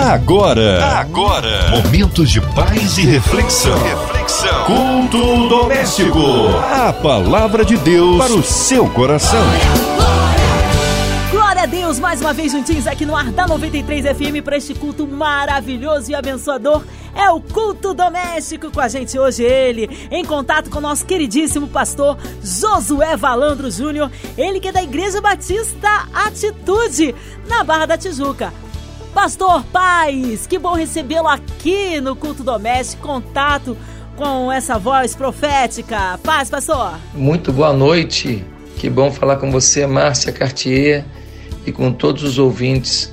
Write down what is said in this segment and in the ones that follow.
Agora, agora, momentos de paz e reflexão. Reflexão. Culto doméstico. A palavra de Deus para o seu coração. Glória a Deus, mais uma vez juntinhos aqui no ar da 93 FM para este culto maravilhoso e abençoador. É o culto doméstico com a gente hoje ele, em contato com o nosso queridíssimo pastor Josué Valandro Júnior, ele que é da Igreja Batista Atitude, na Barra da Tijuca. Pastor Paz, que bom recebê-lo aqui no culto doméstico, contato com essa voz profética. Paz, pastor. Muito boa noite. Que bom falar com você, Márcia Cartier, e com todos os ouvintes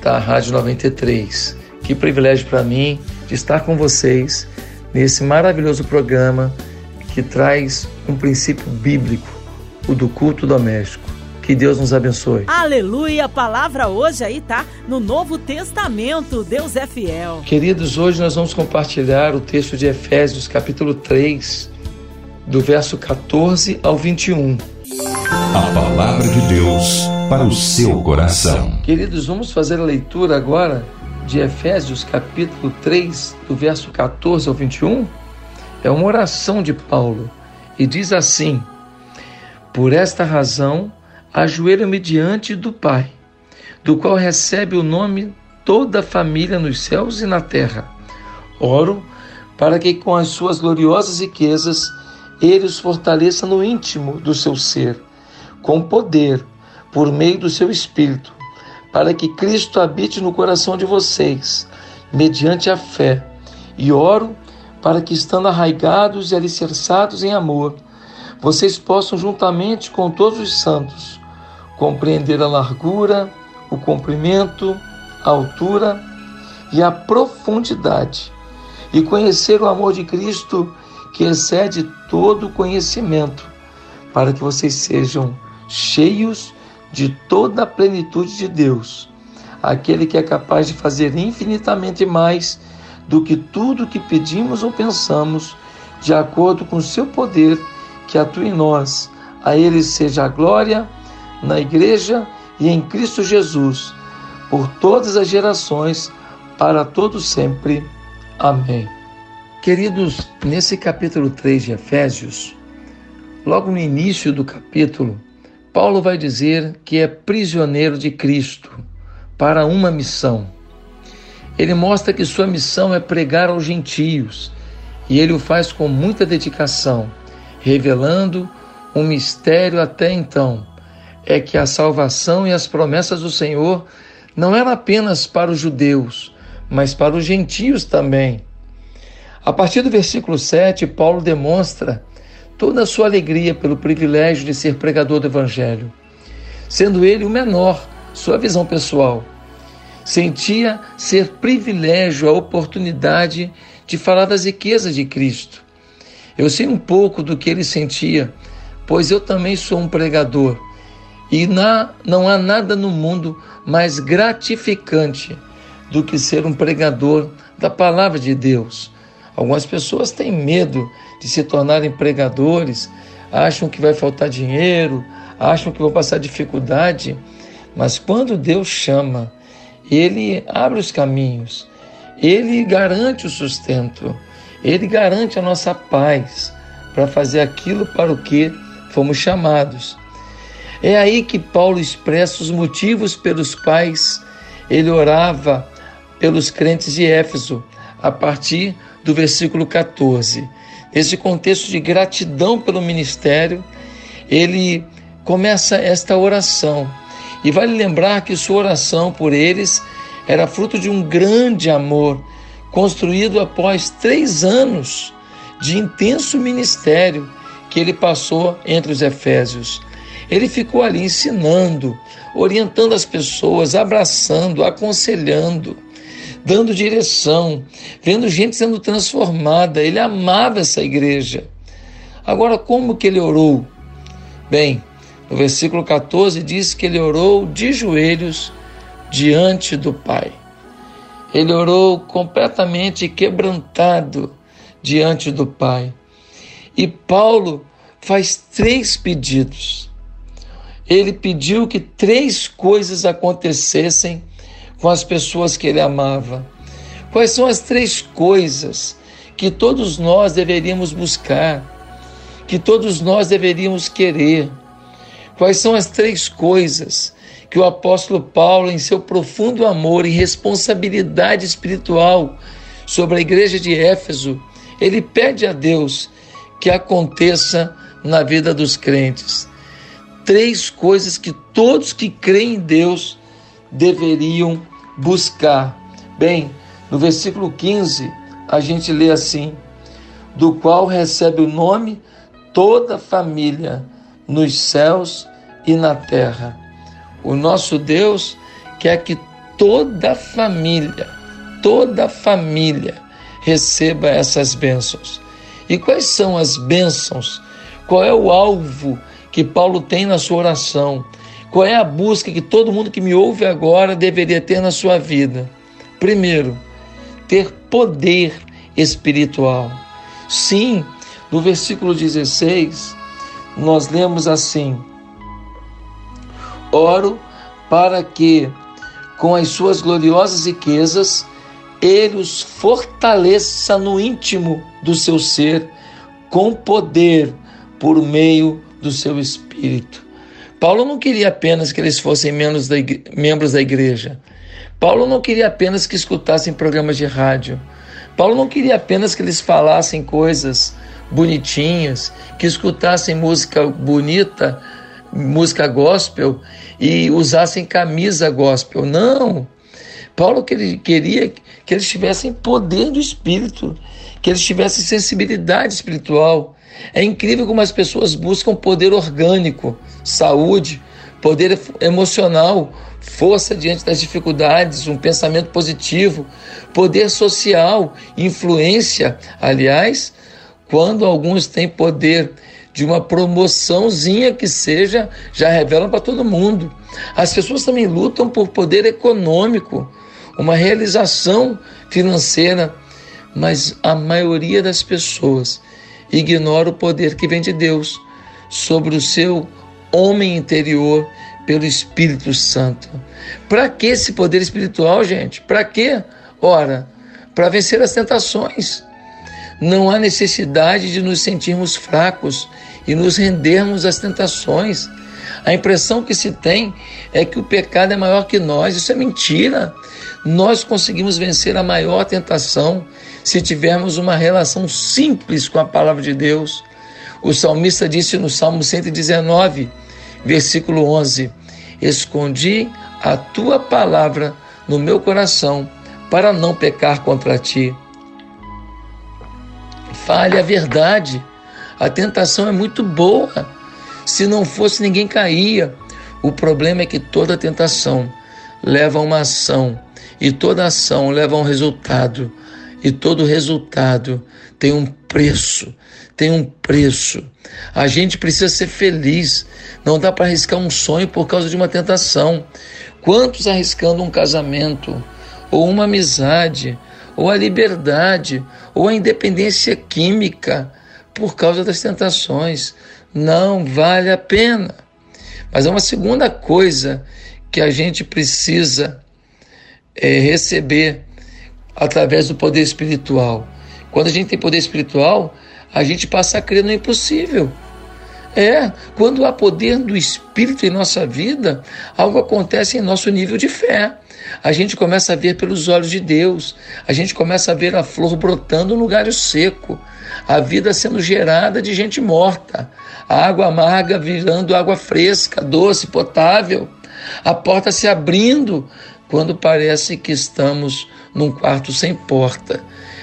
da Rádio 93. Que privilégio para mim de estar com vocês nesse maravilhoso programa que traz um princípio bíblico, o do culto doméstico. Que Deus nos abençoe. Aleluia! A palavra hoje aí tá no Novo Testamento. Deus é fiel. Queridos, hoje nós vamos compartilhar o texto de Efésios, capítulo 3, do verso 14 ao 21. A palavra de Deus para o seu coração. Queridos, vamos fazer a leitura agora de Efésios capítulo 3, do verso 14 ao 21, é uma oração de Paulo e diz assim: Por esta razão, ajoelho-me diante do Pai, do qual recebe o nome toda a família nos céus e na terra. Oro para que com as suas gloriosas riquezas ele os fortaleça no íntimo do seu ser, com poder, por meio do seu espírito para que Cristo habite no coração de vocês, mediante a fé. E oro para que, estando arraigados e alicerçados em amor, vocês possam, juntamente com todos os santos, compreender a largura, o comprimento, a altura e a profundidade, e conhecer o amor de Cristo que excede todo conhecimento, para que vocês sejam cheios de toda a plenitude de Deus, aquele que é capaz de fazer infinitamente mais do que tudo que pedimos ou pensamos, de acordo com o seu poder que atua em nós. A Ele seja a glória na Igreja e em Cristo Jesus, por todas as gerações, para todos sempre. Amém. Queridos, nesse capítulo 3 de Efésios, logo no início do capítulo, Paulo vai dizer que é prisioneiro de Cristo para uma missão. Ele mostra que sua missão é pregar aos gentios e ele o faz com muita dedicação, revelando um mistério até então: é que a salvação e as promessas do Senhor não eram apenas para os judeus, mas para os gentios também. A partir do versículo 7, Paulo demonstra toda a sua alegria pelo privilégio de ser pregador do Evangelho, sendo ele o menor, sua visão pessoal. Sentia ser privilégio a oportunidade de falar das riquezas de Cristo. Eu sei um pouco do que ele sentia, pois eu também sou um pregador. E na, não há nada no mundo mais gratificante do que ser um pregador da palavra de Deus. Algumas pessoas têm medo de se tornarem pregadores, acham que vai faltar dinheiro, acham que vão passar dificuldade, mas quando Deus chama, Ele abre os caminhos, Ele garante o sustento, Ele garante a nossa paz para fazer aquilo para o que fomos chamados. É aí que Paulo expressa os motivos pelos quais ele orava pelos crentes de Éfeso, a partir do versículo 14 esse contexto de gratidão pelo ministério, ele começa esta oração. E vale lembrar que sua oração por eles era fruto de um grande amor, construído após três anos de intenso ministério que ele passou entre os Efésios. Ele ficou ali ensinando, orientando as pessoas, abraçando, aconselhando dando direção, vendo gente sendo transformada. Ele amava essa igreja. Agora, como que ele orou? Bem, no versículo 14 diz que ele orou de joelhos diante do Pai. Ele orou completamente quebrantado diante do Pai. E Paulo faz três pedidos. Ele pediu que três coisas acontecessem com as pessoas que ele amava. Quais são as três coisas que todos nós deveríamos buscar, que todos nós deveríamos querer? Quais são as três coisas que o apóstolo Paulo, em seu profundo amor e responsabilidade espiritual sobre a igreja de Éfeso, ele pede a Deus que aconteça na vida dos crentes? Três coisas que todos que creem em Deus deveriam buscar. Bem, no versículo 15, a gente lê assim: do qual recebe o nome toda família nos céus e na terra. O nosso Deus quer que toda família, toda família receba essas bênçãos. E quais são as bênçãos? Qual é o alvo que Paulo tem na sua oração? Qual é a busca que todo mundo que me ouve agora deveria ter na sua vida? Primeiro, ter poder espiritual. Sim, no versículo 16, nós lemos assim: Oro para que, com as suas gloriosas riquezas, ele os fortaleça no íntimo do seu ser, com poder, por meio do seu espírito Paulo não queria apenas que eles fossem membros da, membros da igreja. Paulo não queria apenas que escutassem programas de rádio. Paulo não queria apenas que eles falassem coisas bonitinhas, que escutassem música bonita, música gospel e usassem camisa gospel. Não. Paulo queria que eles tivessem poder do Espírito, que eles tivessem sensibilidade espiritual, é incrível como as pessoas buscam poder orgânico, saúde, poder emocional, força diante das dificuldades, um pensamento positivo, poder social, influência. Aliás, quando alguns têm poder de uma promoçãozinha que seja, já revelam para todo mundo. As pessoas também lutam por poder econômico, uma realização financeira, mas a maioria das pessoas ignora o poder que vem de Deus sobre o seu homem interior pelo Espírito Santo. Para que esse poder espiritual, gente? Para quê? Ora, para vencer as tentações. Não há necessidade de nos sentirmos fracos e nos rendermos às tentações. A impressão que se tem é que o pecado é maior que nós. Isso é mentira. Nós conseguimos vencer a maior tentação se tivermos uma relação simples com a palavra de Deus. O salmista disse no Salmo 119, versículo 11: Escondi a tua palavra no meu coração para não pecar contra ti. Fale a verdade. A tentação é muito boa. Se não fosse, ninguém caía. O problema é que toda tentação leva a uma ação e toda ação leva a um resultado. E todo resultado tem um preço, tem um preço. A gente precisa ser feliz. Não dá para arriscar um sonho por causa de uma tentação. Quantos arriscando um casamento, ou uma amizade, ou a liberdade, ou a independência química por causa das tentações? Não vale a pena. Mas é uma segunda coisa que a gente precisa é, receber através do poder espiritual. Quando a gente tem poder espiritual, a gente passa a crer no impossível. É, quando há poder do Espírito em nossa vida, algo acontece em nosso nível de fé. A gente começa a ver pelos olhos de Deus, a gente começa a ver a flor brotando no galho seco, a vida sendo gerada de gente morta, a água amarga virando água fresca, doce, potável, a porta se abrindo quando parece que estamos num quarto sem porta.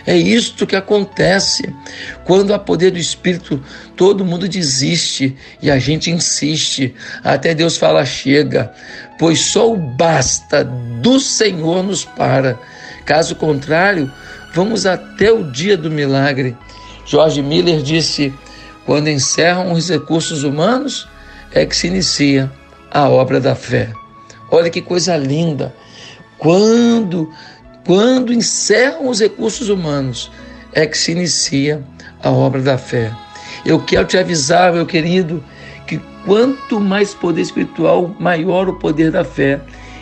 É isto que acontece. Quando há poder do Espírito, todo mundo desiste e a gente insiste. Até Deus fala: chega, pois só o basta do Senhor nos para. Caso contrário, vamos até o dia do milagre. George Miller disse: quando encerram os recursos humanos, é que se inicia a obra da fé. Olha que coisa linda. Quando quando encerram os recursos humanos, é que se inicia a obra da fé. Eu quero te avisar, meu querido, que quanto mais poder espiritual, maior o poder da fé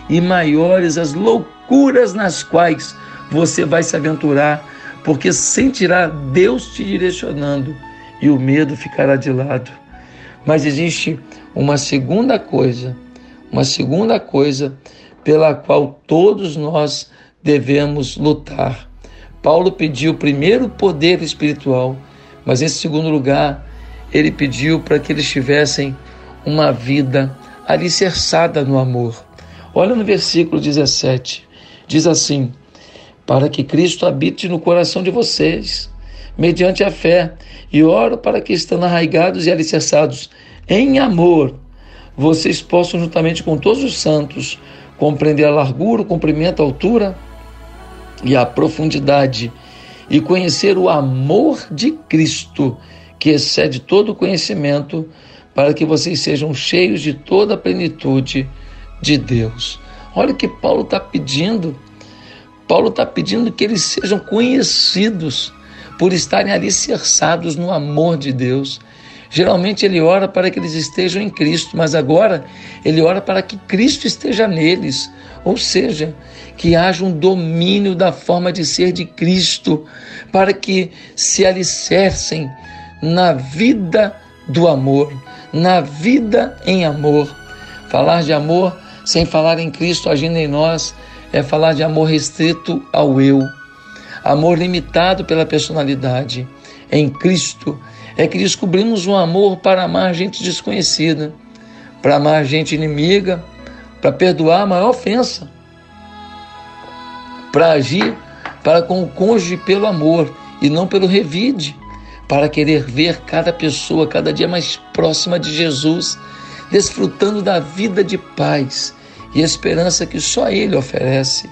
e maiores as loucuras nas quais você vai se aventurar, porque sentirá Deus te direcionando e o medo ficará de lado. Mas existe uma segunda coisa, uma segunda coisa pela qual todos nós devemos lutar. Paulo pediu primeiro poder espiritual, mas em segundo lugar, ele pediu para que eles tivessem uma vida alicerçada no amor. Olha no versículo 17, diz assim: Para que Cristo habite no coração de vocês, mediante a fé, e oro para que, estando arraigados e alicerçados em amor, vocês possam, juntamente com todos os santos, compreender a largura, o comprimento, a altura e a profundidade, e conhecer o amor de Cristo, que excede todo o conhecimento, para que vocês sejam cheios de toda a plenitude de Deus. Olha o que Paulo está pedindo. Paulo está pedindo que eles sejam conhecidos por estarem alicerçados no amor de Deus. Geralmente ele ora para que eles estejam em Cristo, mas agora ele ora para que Cristo esteja neles, ou seja, que haja um domínio da forma de ser de Cristo, para que se alicercem na vida do amor, na vida em amor. Falar de amor sem falar em Cristo agindo em nós é falar de amor restrito ao eu, amor limitado pela personalidade. Em Cristo é que descobrimos um amor para amar gente desconhecida, para amar gente inimiga, para perdoar a maior ofensa, para agir para com o cônjuge pelo amor e não pelo revide, para querer ver cada pessoa cada dia mais próxima de Jesus, desfrutando da vida de paz e esperança que só Ele oferece.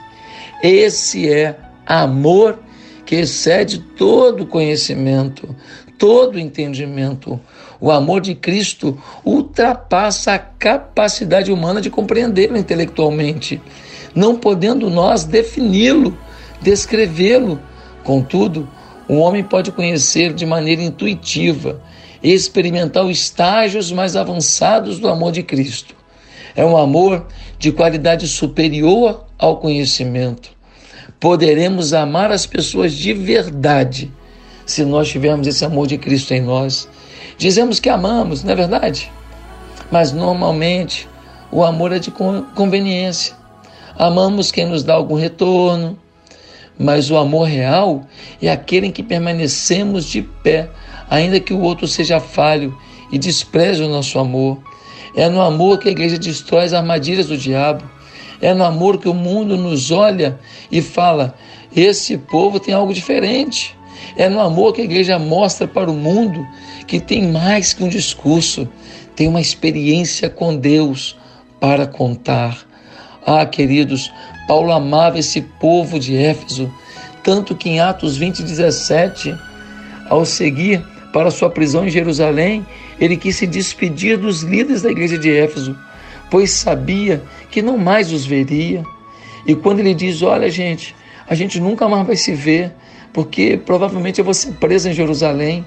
Esse é amor que excede todo conhecimento, todo entendimento. O amor de Cristo ultrapassa a capacidade humana de compreendê-lo intelectualmente, não podendo nós defini-lo, descrevê-lo. Contudo, o homem pode conhecer de maneira intuitiva e experimentar os estágios mais avançados do amor de Cristo. É um amor de qualidade superior ao conhecimento. Poderemos amar as pessoas de verdade se nós tivermos esse amor de Cristo em nós. Dizemos que amamos, não é verdade? Mas normalmente o amor é de conveniência. Amamos quem nos dá algum retorno, mas o amor real é aquele em que permanecemos de pé, ainda que o outro seja falho e despreze o nosso amor. É no amor que a igreja destrói as armadilhas do diabo. É no amor que o mundo nos olha e fala: esse povo tem algo diferente. É no amor que a igreja mostra para o mundo que tem mais que um discurso, tem uma experiência com Deus para contar. Ah, queridos, Paulo amava esse povo de Éfeso, tanto que em Atos 20, 17, ao seguir para sua prisão em Jerusalém, ele quis se despedir dos líderes da igreja de Éfeso, pois sabia que não mais os veria. E quando ele diz: Olha, gente, a gente nunca mais vai se ver, porque provavelmente eu vou ser preso em Jerusalém.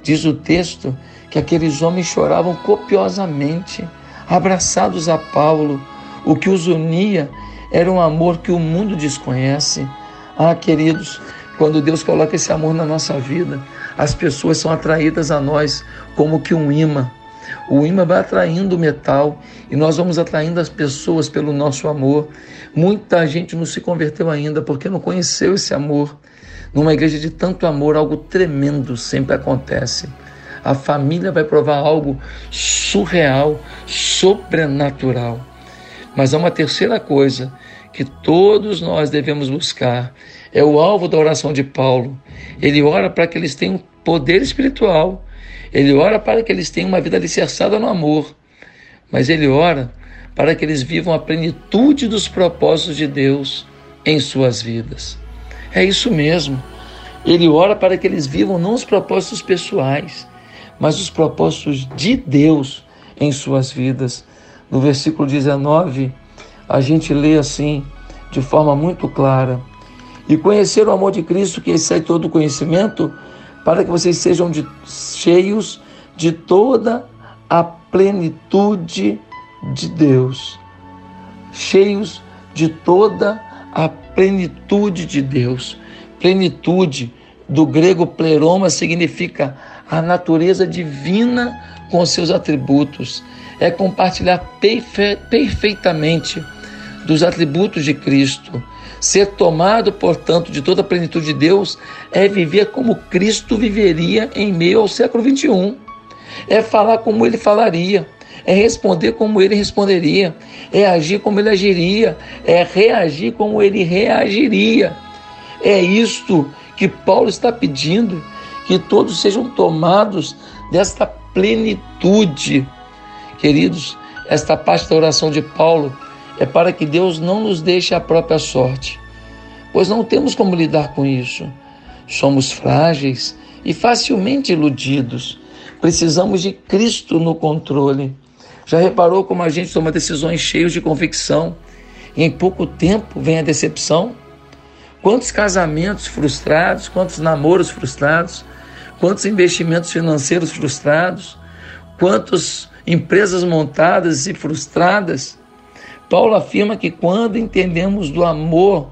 Diz o texto que aqueles homens choravam copiosamente, abraçados a Paulo. O que os unia era um amor que o mundo desconhece. Ah, queridos, quando Deus coloca esse amor na nossa vida, as pessoas são atraídas a nós como que um imã. O imã vai atraindo o metal e nós vamos atraindo as pessoas pelo nosso amor. Muita gente não se converteu ainda porque não conheceu esse amor. Numa igreja de tanto amor, algo tremendo sempre acontece. A família vai provar algo surreal, sobrenatural. Mas há uma terceira coisa que todos nós devemos buscar. É o alvo da oração de Paulo. Ele ora para que eles tenham poder espiritual. Ele ora para que eles tenham uma vida alicerçada no amor. Mas ele ora para que eles vivam a plenitude dos propósitos de Deus em suas vidas. É isso mesmo. Ele ora para que eles vivam não os propósitos pessoais, mas os propósitos de Deus em suas vidas. No versículo 19, a gente lê assim, de forma muito clara: E conhecer o amor de Cristo que excede todo conhecimento, para que vocês sejam de, cheios de toda a plenitude de Deus. Cheios de toda a plenitude de Deus. Plenitude do grego pleroma significa a natureza divina com seus atributos. É compartilhar perfe perfeitamente dos atributos de Cristo. Ser tomado, portanto, de toda a plenitude de Deus é viver como Cristo viveria em meio ao século 21. É falar como ele falaria, é responder como ele responderia, é agir como ele agiria, é reagir como ele reagiria. É isto que Paulo está pedindo, que todos sejam tomados desta plenitude. Queridos, esta parte da oração de Paulo é para que Deus não nos deixe a própria sorte, pois não temos como lidar com isso. Somos frágeis e facilmente iludidos. Precisamos de Cristo no controle. Já reparou como a gente toma decisões cheias de convicção e em pouco tempo vem a decepção? Quantos casamentos frustrados, quantos namoros frustrados, quantos investimentos financeiros frustrados, quantas empresas montadas e frustradas. Paulo afirma que quando entendemos do amor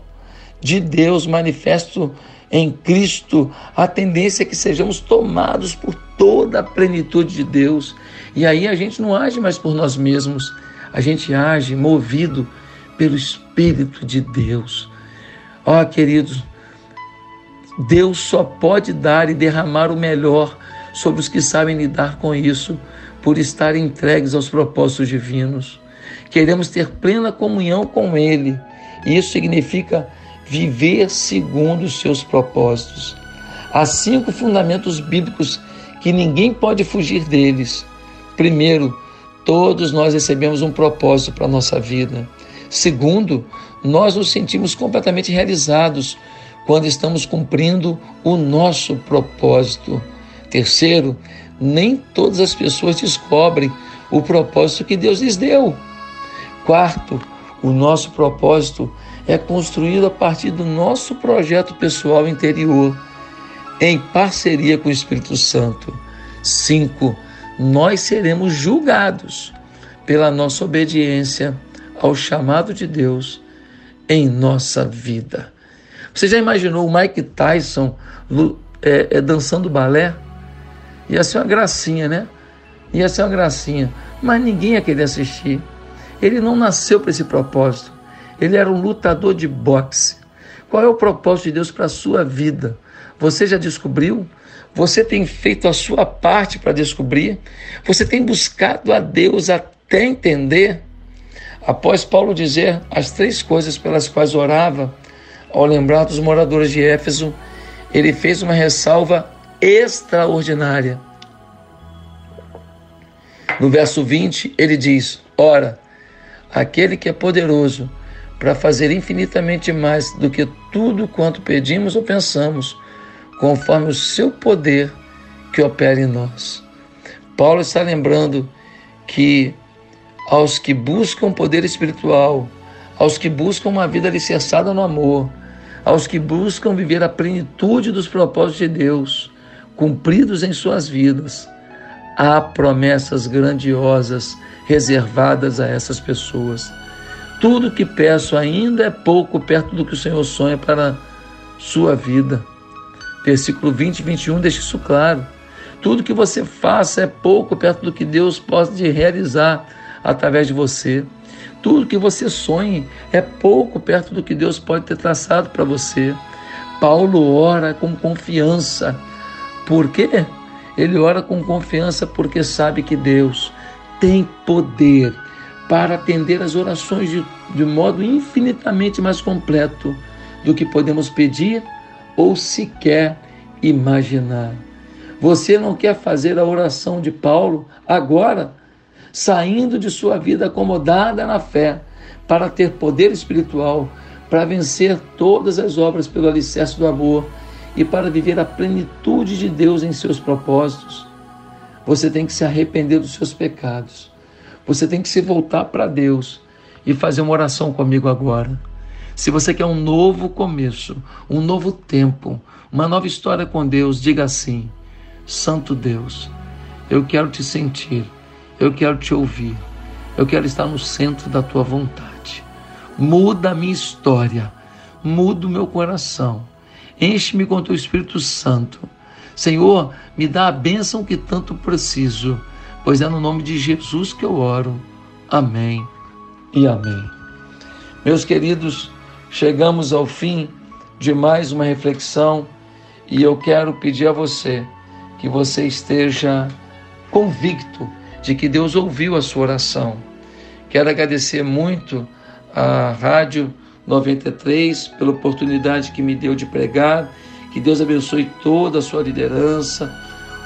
de Deus manifesto em Cristo, a tendência é que sejamos tomados por toda a plenitude de Deus. E aí a gente não age mais por nós mesmos, a gente age movido pelo Espírito de Deus. Ó, oh, queridos, Deus só pode dar e derramar o melhor sobre os que sabem lidar com isso, por estar entregues aos propósitos divinos. Queremos ter plena comunhão com Ele, e isso significa viver segundo os seus propósitos. Há cinco fundamentos bíblicos que ninguém pode fugir deles. Primeiro, todos nós recebemos um propósito para a nossa vida. Segundo, nós nos sentimos completamente realizados quando estamos cumprindo o nosso propósito. Terceiro, nem todas as pessoas descobrem o propósito que Deus lhes deu. Quarto, o nosso propósito é construído a partir do nosso projeto pessoal interior, em parceria com o Espírito Santo. Cinco, nós seremos julgados pela nossa obediência ao chamado de Deus em nossa vida. Você já imaginou o Mike Tyson é, é, dançando balé? Ia ser uma gracinha, né? Ia ser uma gracinha. Mas ninguém ia querer assistir. Ele não nasceu para esse propósito. Ele era um lutador de boxe. Qual é o propósito de Deus para a sua vida? Você já descobriu? Você tem feito a sua parte para descobrir? Você tem buscado a Deus até entender? Após Paulo dizer as três coisas pelas quais orava, ao lembrar dos moradores de Éfeso, ele fez uma ressalva extraordinária. No verso 20, ele diz: Ora, aquele que é poderoso para fazer infinitamente mais do que tudo quanto pedimos ou pensamos, conforme o seu poder que opera em nós. Paulo está lembrando que aos que buscam poder espiritual, aos que buscam uma vida alicerçada no amor, aos que buscam viver a plenitude dos propósitos de Deus, cumpridos em suas vidas. Há promessas grandiosas reservadas a essas pessoas. Tudo que peço ainda é pouco perto do que o Senhor sonha para sua vida. Versículo 20 e 21 deixa isso claro. Tudo que você faça é pouco perto do que Deus pode realizar através de você. Tudo que você sonhe é pouco perto do que Deus pode ter traçado para você. Paulo ora com confiança. Por quê? Ele ora com confiança porque sabe que Deus tem poder para atender as orações de, de modo infinitamente mais completo do que podemos pedir ou sequer imaginar. Você não quer fazer a oração de Paulo agora? saindo de sua vida acomodada na fé, para ter poder espiritual, para vencer todas as obras pelo alicerce do amor e para viver a plenitude de Deus em seus propósitos. Você tem que se arrepender dos seus pecados. Você tem que se voltar para Deus e fazer uma oração comigo agora. Se você quer um novo começo, um novo tempo, uma nova história com Deus, diga assim: Santo Deus, eu quero te sentir eu quero te ouvir. Eu quero estar no centro da tua vontade. Muda a minha história. muda o meu coração. Enche-me com teu Espírito Santo. Senhor, me dá a bênção que tanto preciso, pois é no nome de Jesus que eu oro. Amém e amém. Meus queridos, chegamos ao fim de mais uma reflexão e eu quero pedir a você que você esteja convicto de que Deus ouviu a sua oração. Quero agradecer muito à Rádio 93 pela oportunidade que me deu de pregar. Que Deus abençoe toda a sua liderança,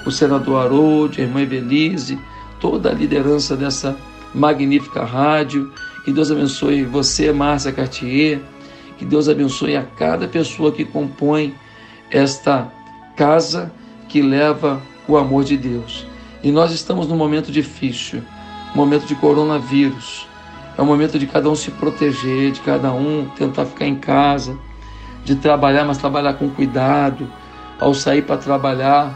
o senador Haroldo, a irmã Evelise, toda a liderança dessa magnífica rádio. Que Deus abençoe você, Márcia Cartier. Que Deus abençoe a cada pessoa que compõe esta casa que leva o amor de Deus. E nós estamos num momento difícil, momento de coronavírus. É o momento de cada um se proteger, de cada um tentar ficar em casa, de trabalhar, mas trabalhar com cuidado. Ao sair para trabalhar,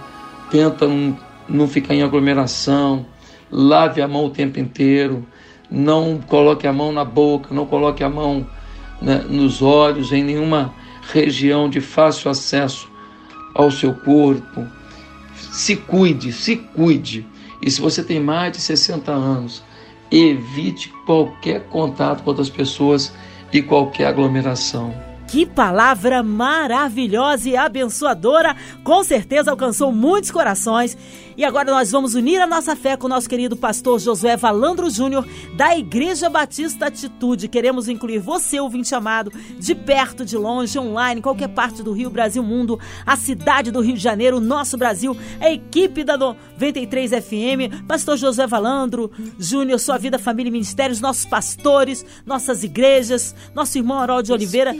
tenta não, não ficar em aglomeração, lave a mão o tempo inteiro, não coloque a mão na boca, não coloque a mão né, nos olhos, em nenhuma região de fácil acesso ao seu corpo. Se cuide, se cuide. E se você tem mais de 60 anos, evite qualquer contato com outras pessoas e qualquer aglomeração. Que palavra maravilhosa e abençoadora! Com certeza alcançou muitos corações. E agora nós vamos unir a nossa fé com o nosso querido pastor Josué Valandro Júnior, da Igreja Batista Atitude. Queremos incluir você, ouvinte amado, de perto, de longe, online, qualquer parte do Rio, Brasil, mundo, a cidade do Rio de Janeiro, o nosso Brasil, a equipe da 93 FM, pastor Josué Valandro Júnior, sua vida, família e ministérios, nossos pastores, nossas igrejas, nosso irmão Harold de Oliveira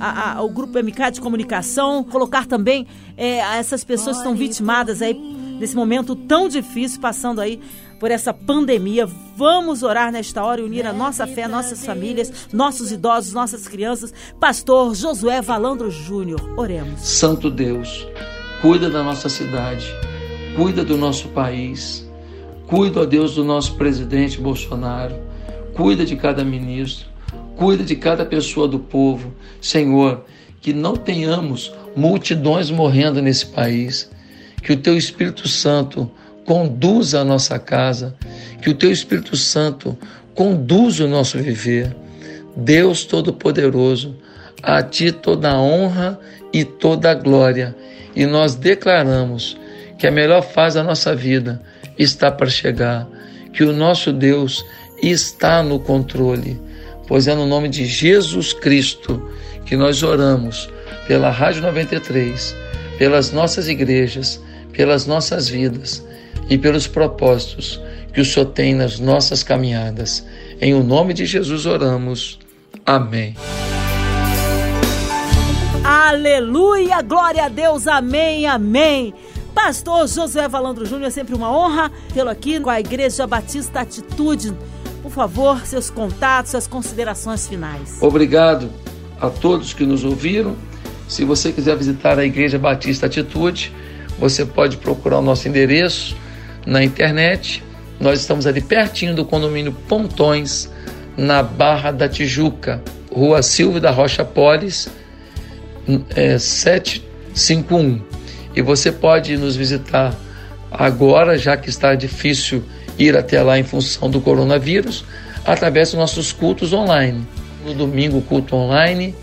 a, o grupo MK de comunicação, colocar também é, essas pessoas que estão vitimadas aí nesse momento tão difícil, passando aí por essa pandemia. Vamos orar nesta hora e unir a nossa fé, nossas famílias, nossos idosos, nossas crianças. Pastor Josué Valandro Júnior, oremos. Santo Deus, cuida da nossa cidade, cuida do nosso país, cuida, ó Deus, do nosso presidente Bolsonaro, cuida de cada ministro Cuida de cada pessoa do povo. Senhor, que não tenhamos multidões morrendo nesse país. Que o Teu Espírito Santo conduza a nossa casa. Que o Teu Espírito Santo conduza o nosso viver. Deus Todo-Poderoso, a Ti toda a honra e toda a glória. E nós declaramos que a melhor fase da nossa vida está para chegar, que o nosso Deus está no controle pois é no nome de Jesus Cristo que nós oramos pela Rádio 93, pelas nossas igrejas, pelas nossas vidas e pelos propósitos que o Senhor tem nas nossas caminhadas. Em o nome de Jesus oramos. Amém. Aleluia, glória a Deus, amém, amém. Pastor Josué Valandro Júnior, é sempre uma honra tê-lo aqui com a Igreja Batista Atitude por favor, seus contatos, suas considerações finais. Obrigado a todos que nos ouviram. Se você quiser visitar a Igreja Batista Atitude, você pode procurar o nosso endereço na internet. Nós estamos ali pertinho do condomínio Pontões, na Barra da Tijuca, Rua Silvio da Rocha Polis, é, 751. E você pode nos visitar agora, já que está difícil ir até lá em função do coronavírus, através dos nossos cultos online. No domingo, culto online,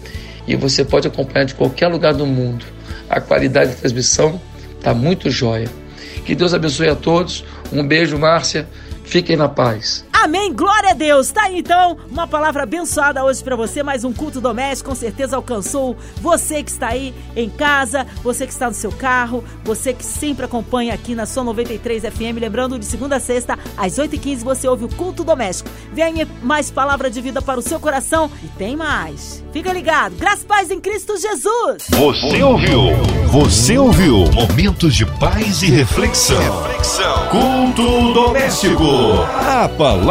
e você pode acompanhar de qualquer lugar do mundo. A qualidade da transmissão está muito jóia. Que Deus abençoe a todos. Um beijo, Márcia. Fiquem na paz. Amém, glória a Deus. Tá aí então uma palavra abençoada hoje para você, mais um culto doméstico, com certeza alcançou você que está aí em casa, você que está no seu carro, você que sempre acompanha aqui na sua 93 FM, lembrando de segunda a sexta às 8h15 você ouve o culto doméstico. Vem mais palavra de vida para o seu coração e tem mais. Fica ligado. Graças paz em Cristo Jesus. Você ouviu? Você ouviu? Momentos de paz e reflexão. reflexão. Culto doméstico. A palavra